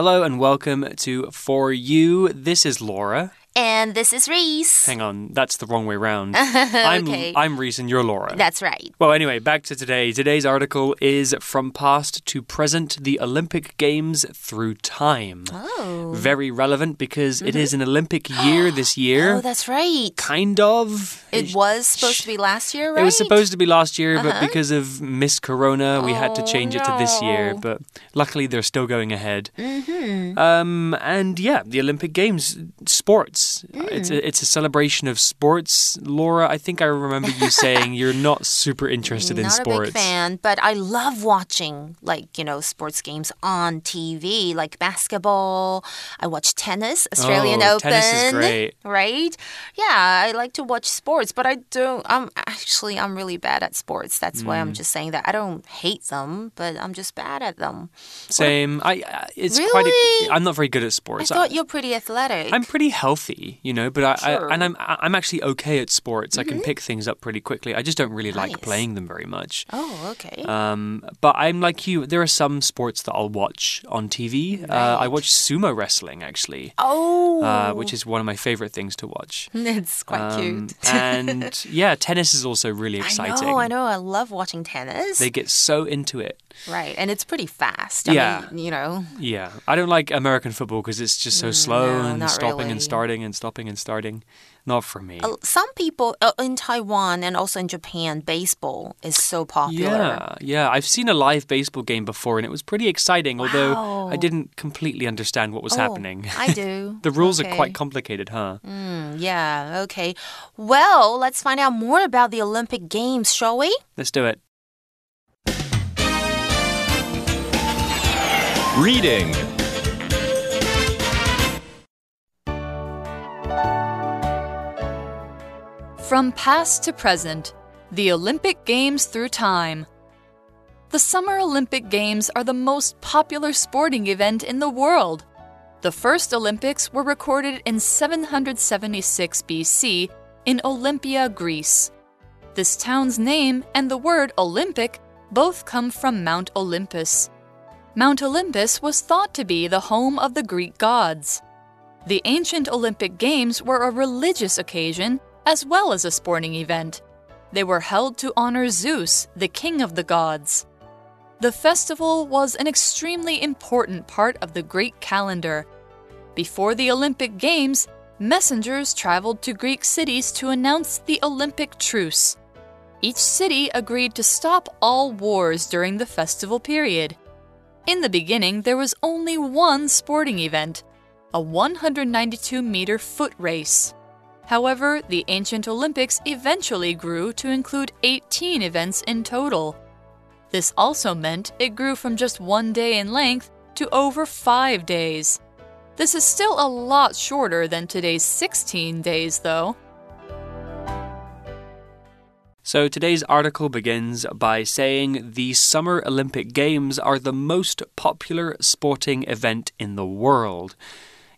Hello and welcome to For You. This is Laura. And this is Reese. Hang on, that's the wrong way round. I'm, Okay. I'm Reese and you're Laura. That's right. well, anyway, back to today. Today's article is From Past to Present The Olympic Games Through Time. Oh. Very relevant because it is an Olympic year this year. Oh, that's right. kind of. It was supposed to be last year, right? It was supposed to be last year, but Uh-huh. because of Miss Corona, we had to Oh, change it to this year. But luckily, they're still going ahead. Mm-hmm. Um, and yeah, the Olympic Games, sports. Uh, It's Mm. a, it's a celebration of sports. Laura, I think I remember you saying you're not super interested in sports. Not a big fan, but I love watching like, you know, sports games on TV, like basketball. I watch tennis, Australian Oh, Open. tennis is great. Right? Yeah, I like to watch sports, but I don't I'm actually I'm really bad at sports. That's why Mm. I'm just saying that. I don't hate them, but I'm just bad at them. Same. I. It's quite. I'm not very good at sports. I thought you're pretty athletic. I'm pretty healthy, you know, but I, Sure. I and I'm I'm actually okay at sports. I can pick things up pretty quickly. I just don't really like playing them very much. Oh, okay. Um, but I'm like you. There are some sports that I'll watch on TV. Uh, I watch sumo wrestling actually, oh, uh, which is one of my favorite things to watch. it's quite Um, cute. and yeah, tennis is also really exciting. I know, I know. I love watching tennis. They get so into it. right, and it's pretty fast. I Yeah. mean, you know. Yeah, I don't like American football because it's just so slow Mm, no, and stopping really. and starting and stopping and starting. Not for me. Uh, Some people uh, in Taiwan and also in Japan, baseball is so popular. Yeah, yeah. I've seen a live baseball game before and it was pretty exciting, although I didn't completely understand what was Oh, happening. I do. the rules are quite complicated, huh? Mm, yeah, okay. Well, let's find out more about the Olympic Games, shall we? Let's do it. Reading From past to present, the Olympic Games through time. The Summer Olympic Games are the most popular sporting event in the world. The first Olympics were recorded in 776 BC in Olympia, Greece. This town's name and the word Olympic both come from Mount Olympus. Mount Olympus was thought to be the home of the Greek gods. The ancient Olympic Games were a religious occasion as well as a sporting event. They were held to honor Zeus, the king of the gods. The festival was an extremely important part of the Greek calendar. Before the Olympic Games, messengers traveled to Greek cities to announce the Olympic truce. Each city agreed to stop all wars during the festival period. In the beginning, there was only one sporting event a 192 meter foot race. However, the ancient Olympics eventually grew to include 18 events in total. This also meant it grew from just one day in length to over five days. This is still a lot shorter than today's 16 days, though. So today's article begins by saying the Summer Olympic Games are the most popular sporting event in the world.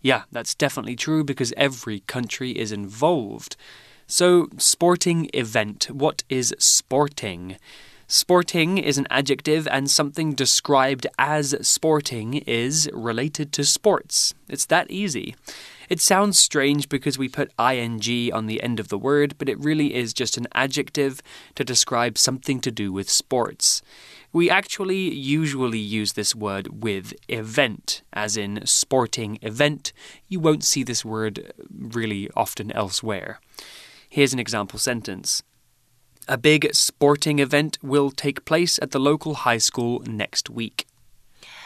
Yeah, that's definitely true because every country is involved. So, sporting event. What is sporting? Sporting is an adjective, and something described as sporting is related to sports. It's that easy. It sounds strange because we put ing on the end of the word, but it really is just an adjective to describe something to do with sports. We actually usually use this word with event, as in sporting event. You won't see this word really often elsewhere. Here's an example sentence. A big sporting event will take place at the local high school next week.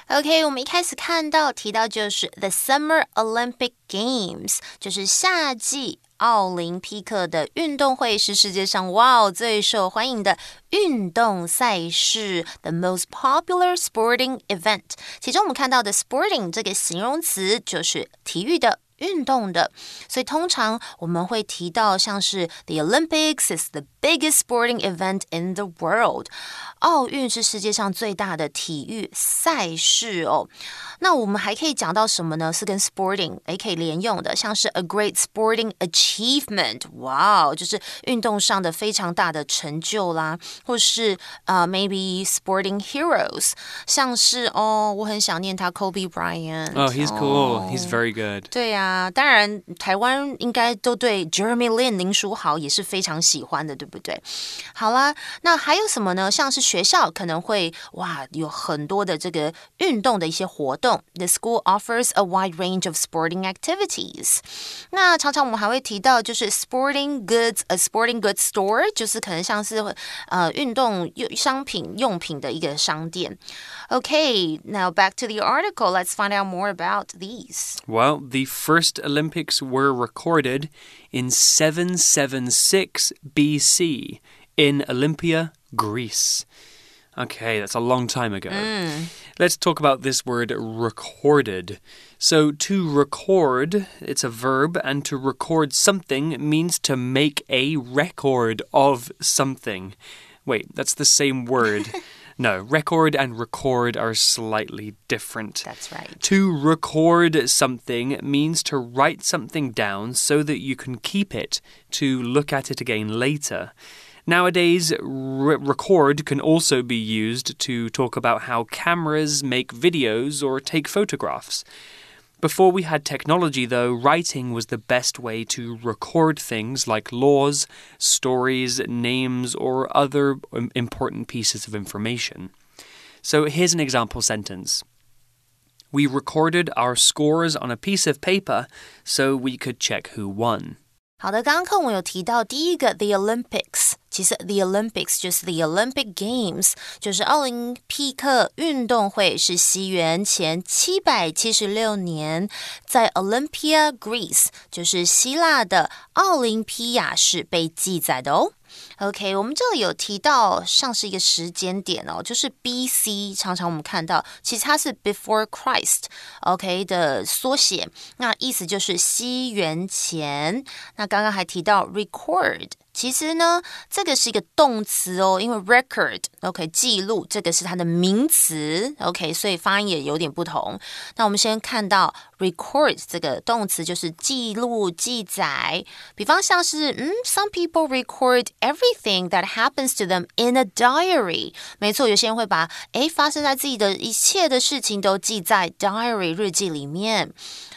OK，我们一开始看到提到就是 the Summer Olympic Games，就是夏季 奥林匹克的运动会是世界上哇哦最受欢迎的运动赛事，the most popular sporting event。其中我们看到的 sporting 这个形容词就是体育的、运动的，所以通常我们会提到像是 The Olympics is the biggest sporting event in the world，奥运是世界上最大的体育赛事哦。那我们还可以讲到什么呢？是跟 sporting 诶可以连用的，像是 a great sporting achievement，哇哦，就是运动上的非常大的成就啦，或是呃 maybe sporting heroes，像是哦，我很想念他 Kobe Bryant。Oh, he's cool. He's very good. 对呀、 当然台湾应该都对 Jeremy Lin 林书豪也是非常喜欢的，对不对？好啦，那还有什么呢？像是学校可能会哇有很多的这个运动的一些活动。The school offers a wide range of sporting activities。那常常我们还会提到就是 sporting goods，a sporting goods store，就是可能像是呃运动用商品用品的一个商店。Okay, now back to the article. Let's find out more about these. Well, the first Olympics were recorded in 776 BC in Olympia, Greece. Okay, that's a long time ago. Mm. Let's talk about this word recorded. So, to record, it's a verb, and to record something means to make a record of something. Wait, that's the same word. no, record and record are slightly different. That's right. To record something means to write something down so that you can keep it to look at it again later. Nowadays, re record can also be used to talk about how cameras make videos or take photographs. Before we had technology, though, writing was the best way to record things like laws, stories, names, or other um, important pieces of information. So here's an example sentence. We recorded our scores on a piece of paper so we could check who won. 好的，刚刚课文有提到第一个 The Olympics， 其实 The Olympics 就是 The Olympic Games，就是奥林匹克运动会，是西元前七百七十六年在 Olympia Greece，就是希腊的奥林匹亚市被记载的哦。OK，我们这里有提到像是一个时间点哦，就是 BC，常常我们看到其实它是 Before Christ，OK、的缩写，那意思就是西元前。那刚刚还提到 record。其实呢，这个是一个动词哦，因为 record，OK，、记录，这个是它的名词，OK，所以发音也有点不同。那我们先看到 record 这个动词就是记录、记载。比方像是，嗯，some people record everything that happens to them in a diary。没错，有些人会把诶发生在自己的一切的事情都记在 diary 日记里面，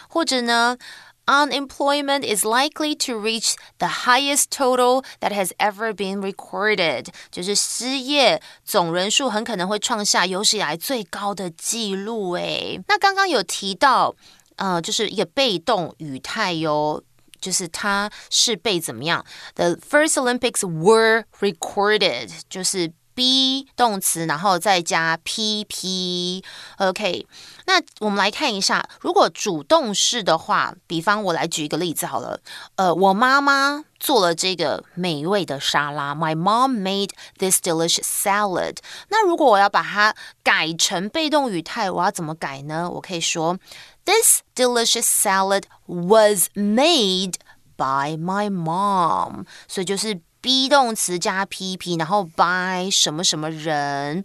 或者呢。unemployment is likely to reach the highest total that has ever been recorded，就是失业总人数很可能会创下有史以来最高的记录。诶，那刚刚有提到，呃，就是一个被动语态哟。就是它是被怎么样？The first Olympics were recorded，就是 be 动词，然后再加 pp。OK，那我们来看一下，如果主动式的话，比方我来举一个例子好了。呃，我妈妈做了这个美味的沙拉，My mom made this delicious salad。那如果我要把它改成被动语态，我要怎么改呢？我可以说，This delicious salad was made by my mom。所以就是 be 动词加 pp，然后 by 什么什么人。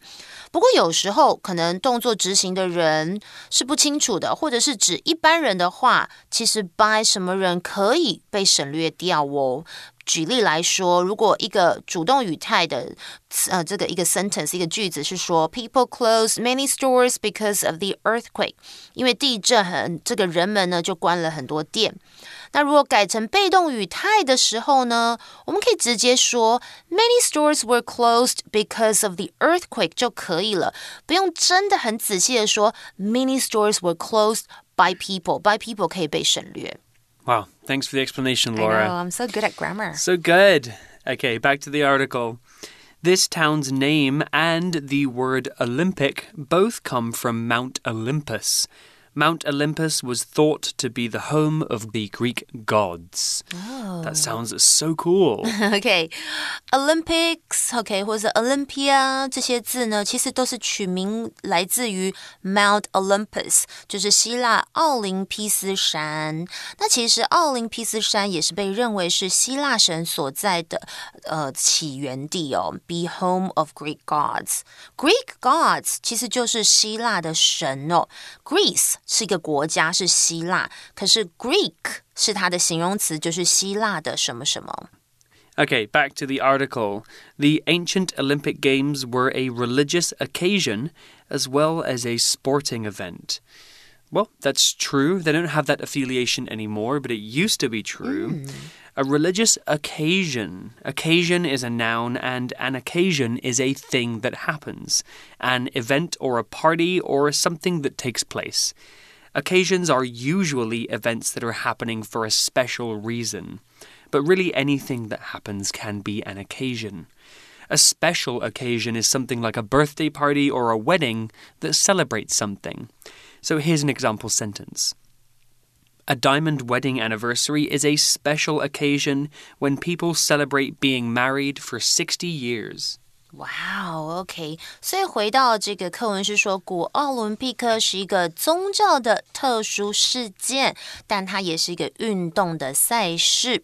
不过有时候可能动作执行的人是不清楚的，或者是指一般人的话，其实 by 什么人可以被省略掉哦。举例来说，如果一个主动语态的呃这个一个 sentence 一个句子是说 People close many stores because of the earthquake，因为地震很这个人们呢就关了很多店。那如果改成被动语态的时候呢，我们可以直接说 Many stores were closed because of the earthquake 就可以了，不用真的很仔细的说 Many stores were closed by people by people 可以被省略。 Wow, thanks for the explanation, I know, Laura. I'm so good at grammar. So good. Okay, back to the article. This town's name and the word Olympic both come from Mount Olympus. Mount Olympus was thought to be the home of the Greek gods. Oh. That sounds so cool. OK，Olympics，OK，、或者 Olympia 这些字呢，其实都是取名来自于 Mount Olympus，就是希腊奥林匹斯山。那其实奥林匹斯山也是被认为是希腊神所在的 呃起源地哦，be home of Greek gods。Greek gods 其实就是希腊的神哦，Greece。是一个国家，是希腊。可是 Greek 是它的形容词，就是希腊的什么什么。Okay, back to the article. The ancient Olympic Games were a religious occasion as well as a sporting event. Well, that's true. They don't have that affiliation anymore, but it used to be true. Mm. A religious occasion. Occasion is a noun, and an occasion is a thing that happens an event or a party or something that takes place. Occasions are usually events that are happening for a special reason, but really anything that happens can be an occasion. A special occasion is something like a birthday party or a wedding that celebrates something. So here's an example sentence. A diamond wedding anniversary is a special occasion when people celebrate being married for 60 years. 哇哦，OK，所以回到这个课文是说，古奥林匹克是一个宗教的特殊事件，但它也是一个运动的赛事。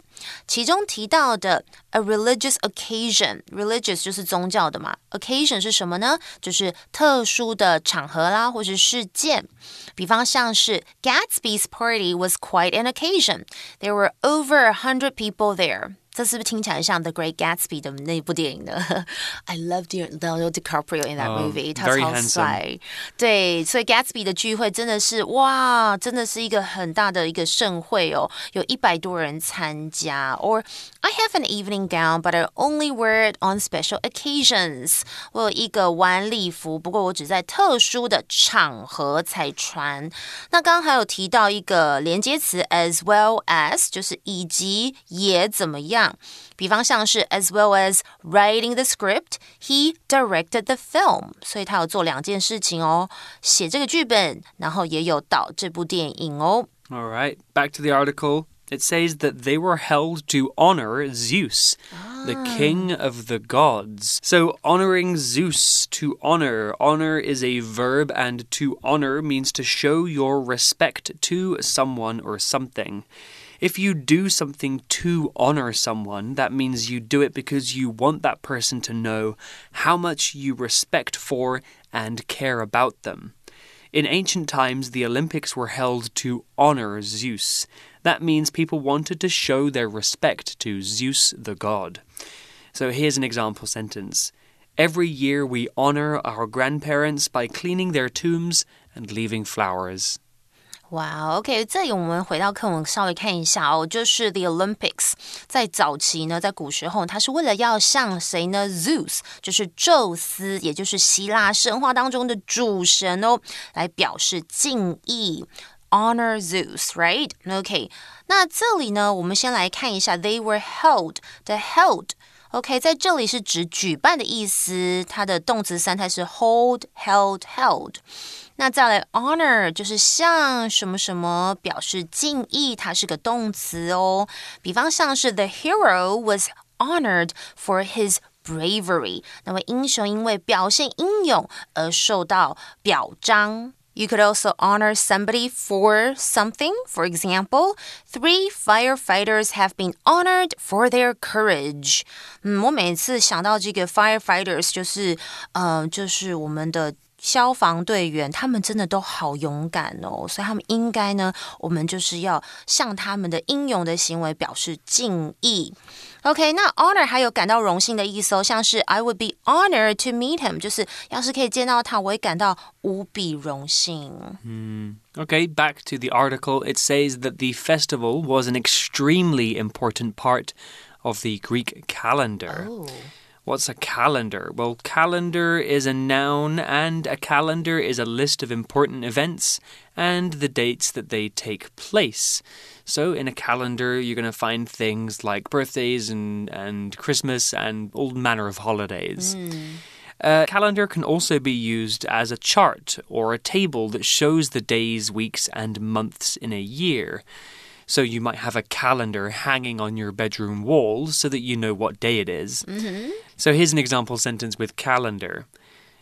其中提到的 a religious occasion，religious 就是宗教的嘛，occasion 是什么呢？就是特殊的场合啦，或是事件。比方像是 Gatsby's party was quite an occasion. There were over a hundred people there. 这是不是听起来像《The Great Gatsby》的那部电影呢？I love Leonardo DiCaprio in that movie，、oh, 他超帅。对，所以 Gatsby 的聚会真的是哇，真的是一个很大的一个盛会哦，有一百多人参加。Or I have an evening gown, but I only wear it on special occasions。我有一个晚礼服，不过我只在特殊的场合才穿。那刚刚还有提到一个连接词 as well as，就是以及也怎么样。 比方像是 as well as writing the script, he directed the film。所以他有做两件事情哦，写这个剧本，然后也有导这部电影哦。All right, back to the article. It says that they were held to honor Zeus, ah. the king of the gods. So, honoring Zeus, to honor. Honor is a verb, and to honor means to show your respect to someone or something. If you do something to honor someone, that means you do it because you want that person to know how much you respect for and care about them. In ancient times, the Olympics were held to honor Zeus. That means people wanted to show their respect to Zeus the god. So here's an example sentence Every year we honor our grandparents by cleaning their tombs and leaving flowers. 哇，OK，这里我们回到课文稍微看一下哦，就是 The Olympics 在早期呢，在古时候，它是为了要向谁呢？Zeus，就是宙斯，也就是希腊神话当中的主神哦，来表示敬意，honor Zeus，right？OK，那这里呢，我们先来看一下，They were held，the held。OK，在这里是指举办的意思，它的动词三态是 hold、held、held。那再来 honor 就是向什么什么表示敬意，它是个动词哦。比方像是 The hero was honored for his bravery，那么英雄因为表现英勇而受到表彰。You could also honor somebody for something. For example, three firefighters have been honored for their courage. 嗯，我每次想到这个 firefighters，就是，呃，就是我们的消防队员他们真的都好勇敢哦，所以他们应该呢，我们就是要向他们的英勇的行为表示敬意。 OK，那 honor 还有感到荣幸的意思哦，像是 I would be honored to meet him，就是要是可以见到他，我会感到无比荣幸。嗯，Okay, back to the article. It says that the festival was an extremely important part of the Greek calendar. Oh. What's a calendar? Well, calendar is a noun, and a calendar is a list of important events and the dates that they take place. So, in a calendar, you're going to find things like birthdays and, and Christmas and all manner of holidays. Mm. A calendar can also be used as a chart or a table that shows the days, weeks, and months in a year. So you might have a calendar hanging on your bedroom wall so that you know what day it is. Mm -hmm. So here's an example sentence with calendar.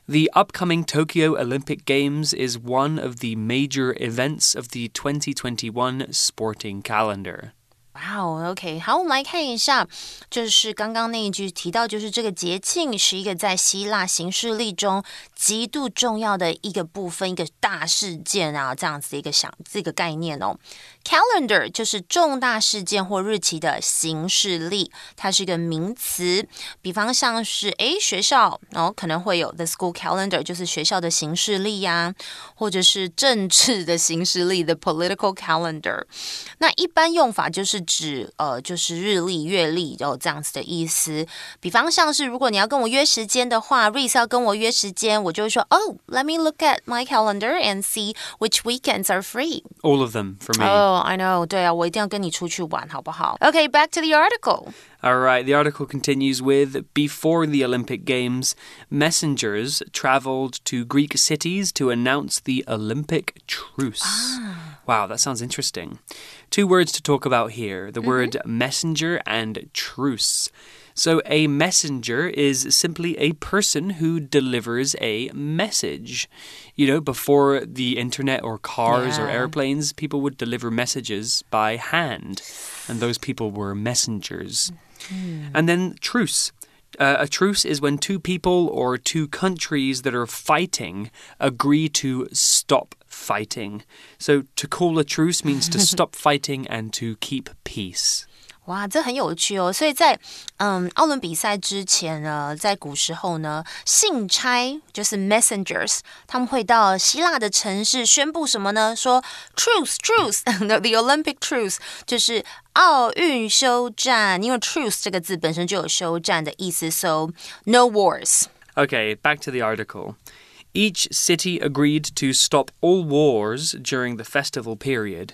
The upcoming Tokyo Olympic Games is one of the major events of the 2021 sporting calendar. 哇哦，OK，好，我们来看一下，就是刚刚那一句提到，就是这个节庆是一个在希腊行事历中极度重要的一个部分，一个大事件啊，这样子的一个想这个概念哦。Calendar 就是重大事件或日期的行事历，它是一个名词。比方像是诶学校，然后可能会有 the school calendar，就是学校的行事历呀，或者是政治的行事历 the political calendar。那一般用法就是指呃就是日历、月历有这样子的意思。比方像是如果你要跟我约时间的话，Reese 要跟我约时间，我就会说，Oh，let me look at my calendar and see which weekends are free. All of them for me. Oh. I know. 对啊，我一定要跟你出去玩，好不好？Okay, back to the article. All right, the article continues with Before the Olympic Games, messengers traveled to Greek cities to announce the Olympic truce. Ah. Wow, that sounds interesting. Two words to talk about here the mm -hmm. word messenger and truce. So, a messenger is simply a person who delivers a message. You know, before the internet or cars yeah. or airplanes, people would deliver messages by hand, and those people were messengers. Mm. And then, truce. Uh, a truce is when two people or two countries that are fighting agree to stop fighting. So to call a truce means to stop fighting and to keep peace. 哇，这很有趣哦！所以在嗯奥伦比赛之前呢，在古时候呢，信差就是 messengers，他们会到希腊的城市宣布什么呢？说 truce，truce，the Olympic truce，就是奥运休战。因为 truce 这个字本身就有休战的意思，so no wars。Okay, back to the article. Each city agreed to stop all wars during the festival period.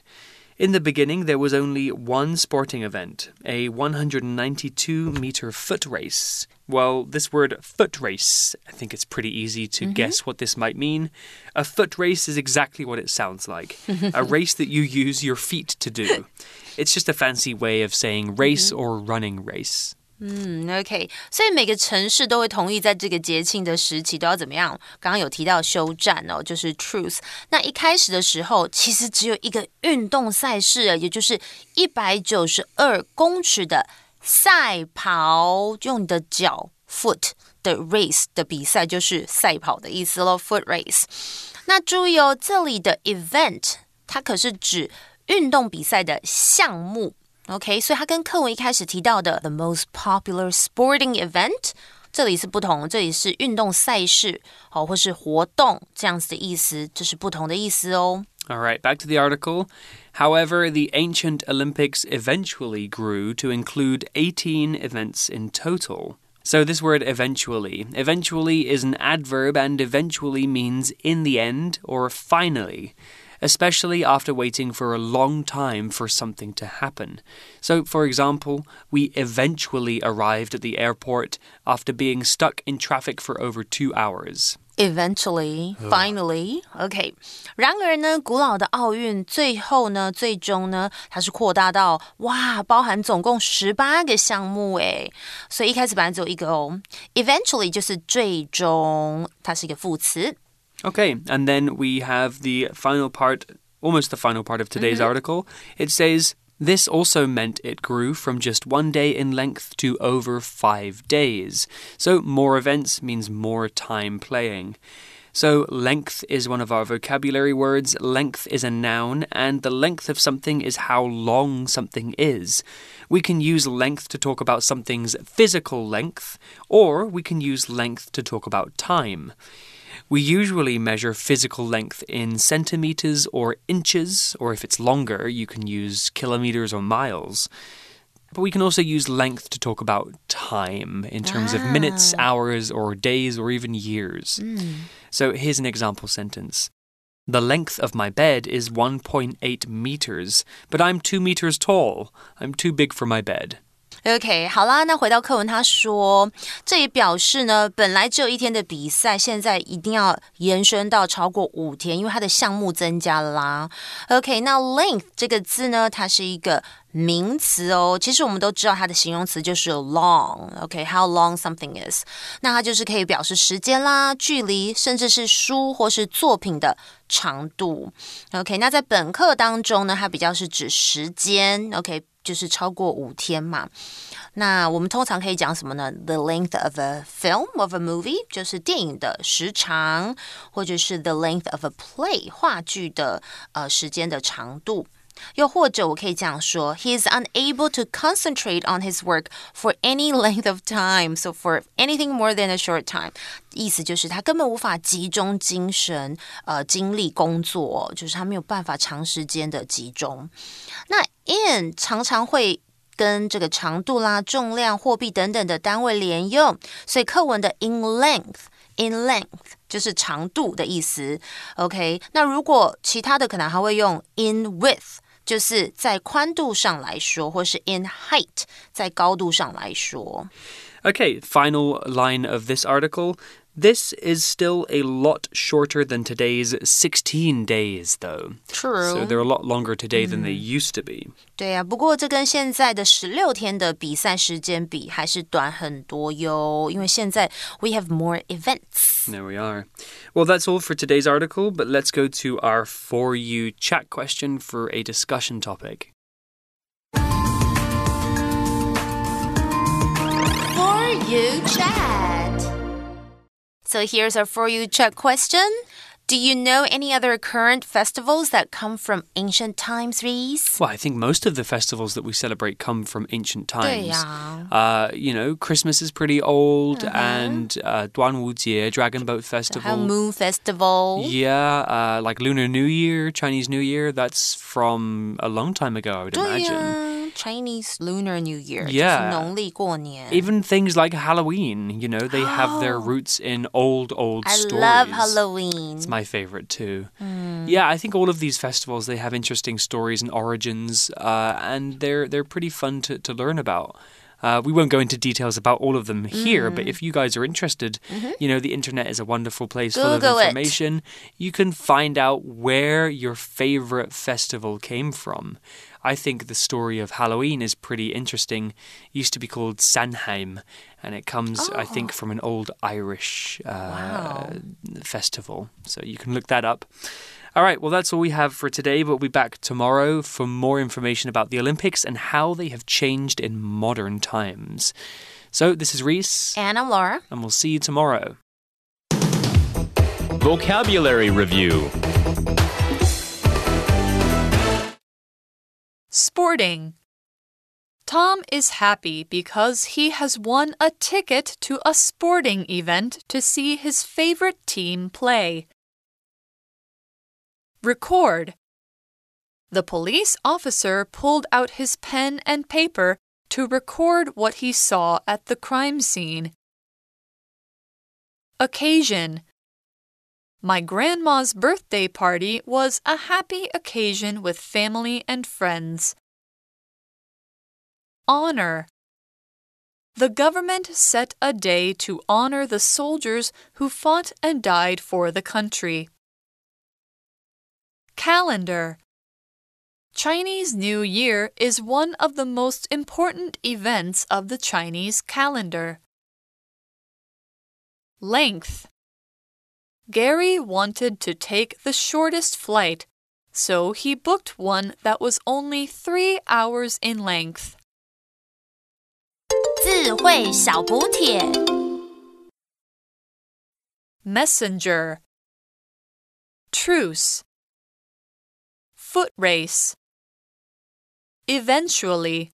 In the beginning, there was only one sporting event, a 192 meter foot race. Well, this word foot race, I think it's pretty easy to mm -hmm. guess what this might mean. A foot race is exactly what it sounds like a race that you use your feet to do. It's just a fancy way of saying race mm -hmm. or running race. 嗯，OK，所以每个城市都会同意在这个节庆的时期都要怎么样？刚刚有提到休战哦，就是 truce。那一开始的时候，其实只有一个运动赛事，也就是一百九十二公尺的赛跑，用你的脚 foot 的 race 的比赛，就是赛跑的意思喽，foot race。那注意哦，这里的 event 它可是指运动比赛的项目。OK，所以它跟课文一开始提到的 the most popular sporting event，这里是不同，这里是运动赛事，好，或是活动这样子的意思，这是不同的意思哦。All right, back to the article. However, the ancient Olympics eventually grew to include 18 events in total. So, this word eventually, eventually is an adverb and eventually means in the end or finally especially after waiting for a long time for something to happen. So, for example, we eventually arrived at the airport after being stuck in traffic for over two hours. Eventually, finally, OK。然而呢，古老的奥运最后呢，最终呢，它是扩大到哇，包含总共十八个项目诶。所以一开始本来只有一个哦。Eventually 就是最终，它是一个副词。 Okay, and then we have the final part, almost the final part of today's mm -hmm. article. It says, this also meant it grew from just one day in length to over five days. So, more events means more time playing. So, length is one of our vocabulary words. Length is a noun, and the length of something is how long something is. We can use length to talk about something's physical length, or we can use length to talk about time. We usually measure physical length in centimeters or inches, or if it's longer, you can use kilometers or miles. But we can also use length to talk about time in terms ah. of minutes, ah. hours, or days, or even years. Mm. So here's an example sentence. The length of my bed is 1.8 meters, but I'm 2 meters tall. I'm too big for my bed. OK，好啦，那回到课文，他说，这也表示呢，本来只有一天的比赛，现在一定要延伸到超过五天，因为它的项目增加了啦。OK，那 length 这个字呢，它是一个名词哦。其实我们都知道它的形容词就是 long。OK，how long something is，那它就是可以表示时间啦、距离，甚至是书或是作品的长度。OK，那在本课当中呢，它比较是指时间。OK。就是超过五天嘛。那我们通常可以讲什么呢？The length of a film of a movie 就是电影的时长，或者是 the length of a play 话剧的呃时间的长度。又或者我可以这样说：He is unable to concentrate on his work for any length of time. So for anything more than a short time，意思就是他根本无法集中精神，呃，精力工作，就是他没有办法长时间的集中。那 in 常常会跟这个长度啦、重量、货币等等的单位连用，所以课文的 in length。in length 就是长度的意思，OK？那如果其他的可能还会用 in width，就是在宽度上来说，或是 in height，在高度上来说。Okay, final line of this article. This is still a lot shorter than today's 16 days, though. True. So they're a lot longer today than they used to be. 对啊，不过这跟现在的十六天的比赛时间比，还是短很多哟。因为现在 we have more events. There we are. Well, that's all for today's article, but let's go to our For You chat question for a discussion topic. For You chat. So here's our For You Check question. Do you know any other current festivals that come from ancient times, Reese? Well, I think most of the festivals that we celebrate come from ancient times. Uh, you know, Christmas is pretty old, uh -huh. and uh, Duanwujie, Dragon Boat Festival. Moon Festival. Yeah, uh, like Lunar New Year, Chinese New Year, that's from a long time ago, I would imagine. Chinese Lunar New Year, yeah. Even things like Halloween, you know, they have their oh. roots in old, old I stories. I love Halloween. It's my favorite too. Mm. Yeah, I think all of these festivals, they have interesting stories and origins, uh, and they're, they're pretty fun to, to learn about. Uh, we won't go into details about all of them here, mm but if mm. you guys are interested, mm -hmm. you know, the internet is a wonderful place Google full of information. It. You can find out where your favorite festival came from. I think the story of Halloween is pretty interesting. It used to be called Samhain, and it comes, I think, Oh. from an old Irish uh, Wow. festival. So you can look that up. All right, well, that's all we have for today. We'll be back tomorrow for more information about the Olympics and how they have changed in modern times. So, this is Reese, And I'm Laura. and we'll see you tomorrow. Vocabulary Review Sporting. Tom is happy because he has won a ticket to a sporting event to see his favorite team play. Record. The police officer pulled out his pen and paper to record what he saw at the crime scene. Occasion. My grandma's birthday party was a happy occasion with family and friends. Honor. The government set a day to honor the soldiers who fought and died for the country. Calendar. Chinese New Year is one of the most important events of the Chinese calendar. Length. Gary wanted to take the shortest flight, so he booked one that was only three hours in length. 智慧小补帖。 Messenger. Truce. Foot race. Eventually.